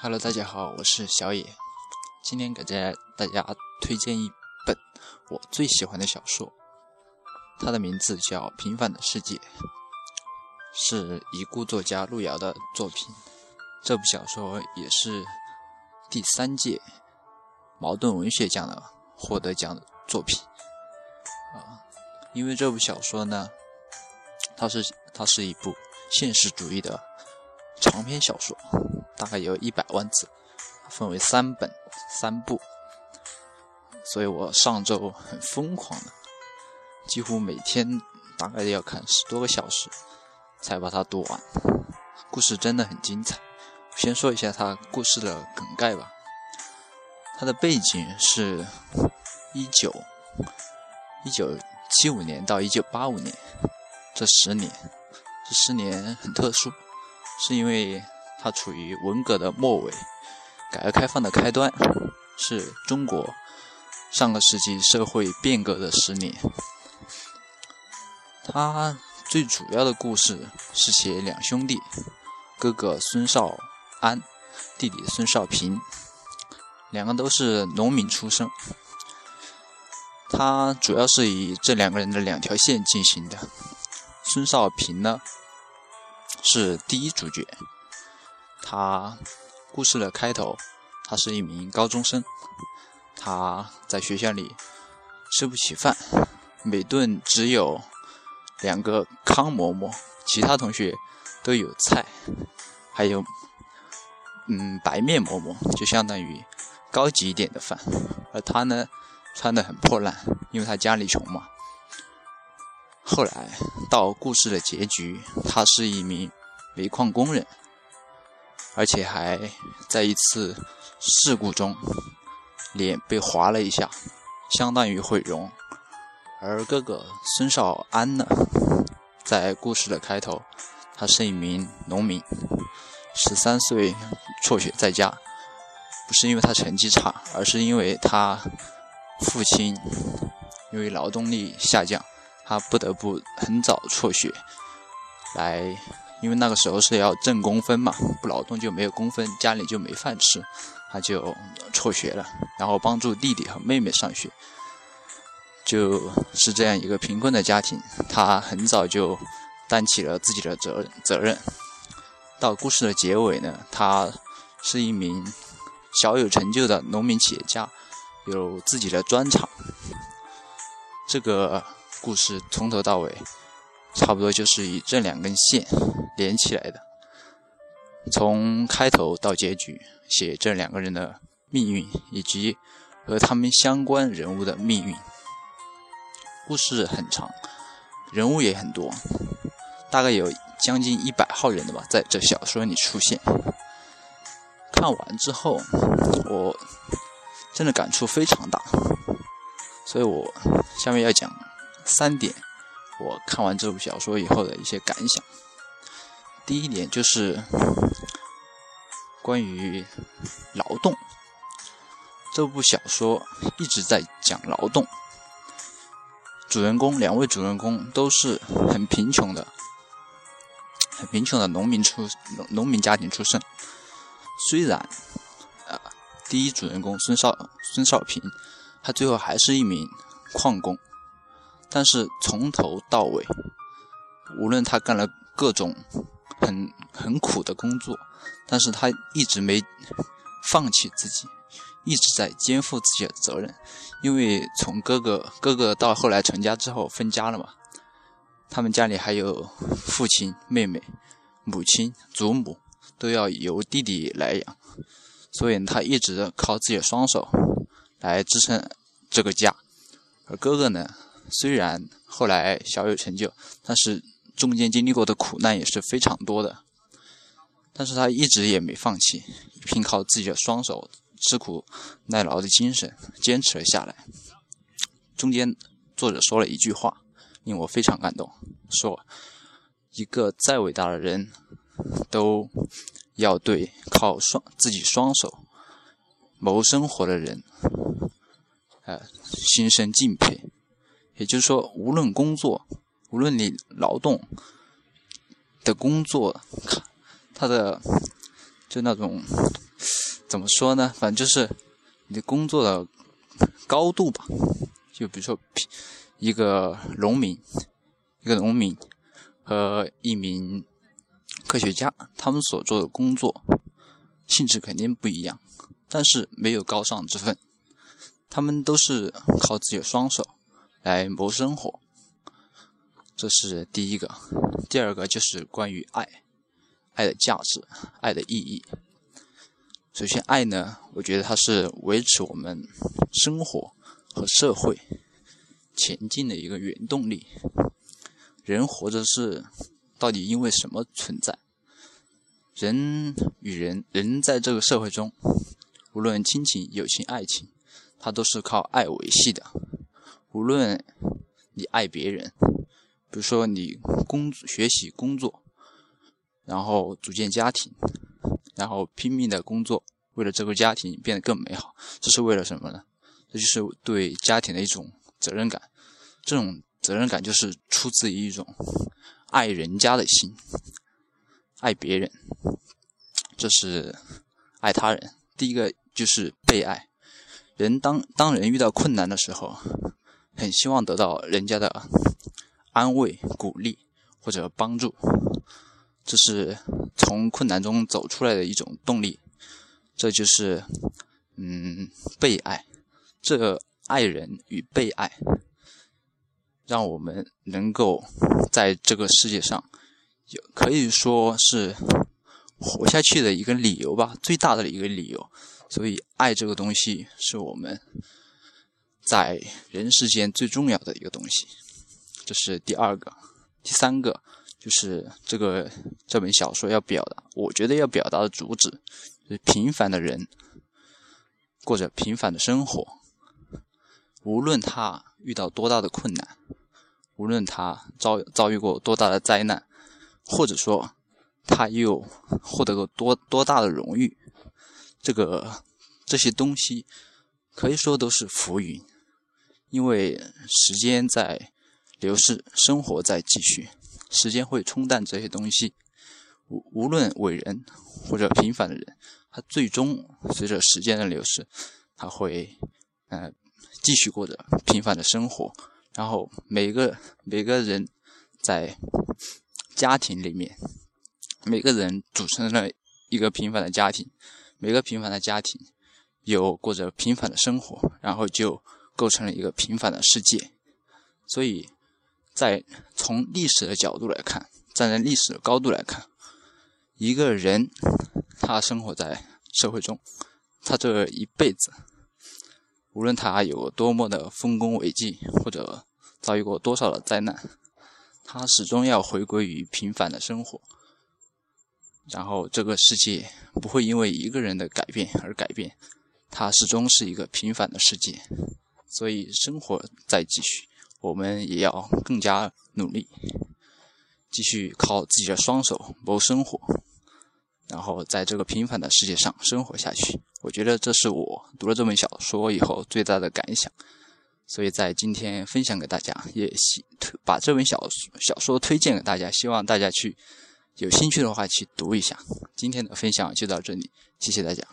Hello，大家好，我是小野。今天给大家大家推荐一本我最喜欢的小说，它的名字叫《平凡的世界》，是已故作家路遥的作品。这部小说也是第三届茅盾文学奖的获得奖的作品。啊，因为这部小说呢，它是它是一部现实主义的长篇小说。大概有一百万字，分为三本三部，所以我上周很疯狂的，几乎每天大概要看十多个小时才把它读完。故事真的很精彩。先说一下它故事的梗概吧。它的背景是一九一九七五年到一九八五年这十年，这十年很特殊，是因为。它处于文革的末尾，改革开放的开端，是中国上个世纪社会变革的十年。它最主要的故事是写两兄弟，哥哥孙少安，弟弟孙少平，两个都是农民出身。它主要是以这两个人的两条线进行的。孙少平呢，是第一主角。他故事的开头，他是一名高中生，他在学校里吃不起饭，每顿只有两个糠馍馍，其他同学都有菜，还有嗯白面馍馍，就相当于高级一点的饭，而他呢穿的很破烂，因为他家里穷嘛。后来到故事的结局，他是一名煤矿工人。而且还在一次事故中，脸被划了一下，相当于毁容。而哥哥孙少安呢，在故事的开头，他是一名农民，十三岁辍学在家，不是因为他成绩差，而是因为他父亲因为劳动力下降，他不得不很早辍学来。因为那个时候是要挣工分嘛，不劳动就没有工分，家里就没饭吃，他就辍学了，然后帮助弟弟和妹妹上学，就是这样一个贫困的家庭。他很早就担起了自己的责责任。到故事的结尾呢，他是一名小有成就的农民企业家，有自己的砖厂。这个故事从头到尾。差不多就是以这两根线连起来的，从开头到结局写这两个人的命运以及和他们相关人物的命运。故事很长，人物也很多，大概有将近一百号人的吧，在这小说里出现。看完之后，我真的感触非常大，所以我下面要讲三点。我看完这部小说以后的一些感想，第一点就是关于劳动。这部小说一直在讲劳动，主人公两位主人公都是很贫穷的，很贫穷的农民出农民家庭出身。虽然啊，第一主人公孙少孙少平，他最后还是一名矿工。但是从头到尾，无论他干了各种很很苦的工作，但是他一直没放弃自己，一直在肩负自己的责任。因为从哥哥哥哥到后来成家之后分家了嘛，他们家里还有父亲、妹妹、母亲、祖母都要由弟弟来养，所以他一直靠自己的双手来支撑这个家。而哥哥呢？虽然后来小有成就，但是中间经历过的苦难也是非常多的。但是他一直也没放弃，凭靠自己的双手，吃苦耐劳的精神，坚持了下来。中间作者说了一句话，令我非常感动，说：“一个再伟大的人，都要对靠双自己双手谋生活的人，呃，心生敬佩。”也就是说，无论工作，无论你劳动的工作，他的就那种怎么说呢？反正就是你的工作的高度吧。就比如说，一个农民，一个农民和一名科学家，他们所做的工作性质肯定不一样，但是没有高尚之分。他们都是靠自己的双手来谋生活，这是第一个。第二个就是关于爱，爱的价值，爱的意义。首先，爱呢，我觉得它是维持我们生活。和社会前进的一个原动力。人活着是到底因为什么存在？人与人，人在这个社会中，无论亲情、友情、爱情，它都是靠爱维系的。无论你爱别人，比如说你工学习、工作，然后组建家庭，然后拼命的工作，为了这个家庭变得更美好，这是为了什么呢？这就是对家庭的一种责任感，这种责任感就是出自于一种爱人家的心，爱别人，这是爱他人。第一个就是被爱，人当当人遇到困难的时候，很希望得到人家的安慰、鼓励或者帮助，这是从困难中走出来的一种动力，这就是嗯被爱。这爱人与被爱，让我们能够在这个世界上，有可以说是活下去的一个理由吧，最大的一个理由。所以，爱这个东西是我们在人世间最重要的一个东西。这是第二个，第三个就是这个这本小说要表达，我觉得要表达的主旨，就是平凡的人过着平凡的生活。无论他遇到多大的困难，无论他遭遭遇过多大的灾难，或者说他又获得过多多大的荣誉，这个这些东西可以说都是浮云，因为时间在流逝，生活在继续，时间会冲淡这些东西。无无论伟人或者平凡的人，他最终随着时间的流逝，他会嗯。继续过着平凡的生活，然后每个每个人在家庭里面，每个人组成了一个平凡的家庭，每个平凡的家庭有过着平凡的生活，然后就构成了一个平凡的世界。所以，在从历史的角度来看，站在历史的高度来看，一个人他生活在社会中，他这一辈子。无论他有多么的丰功伟绩，或者遭遇过多少的灾难，他始终要回归于平凡的生活。然后，这个世界不会因为一个人的改变而改变，它始终是一个平凡的世界。所以，生活在继续，我们也要更加努力，继续靠自己的双手谋生活。然后在这个平凡的世界上生活下去，我觉得这是我读了这本小说以后最大的感想，所以在今天分享给大家，也希推把这本小小说推荐给大家，希望大家去有兴趣的话去读一下。今天的分享就到这里，谢谢大家。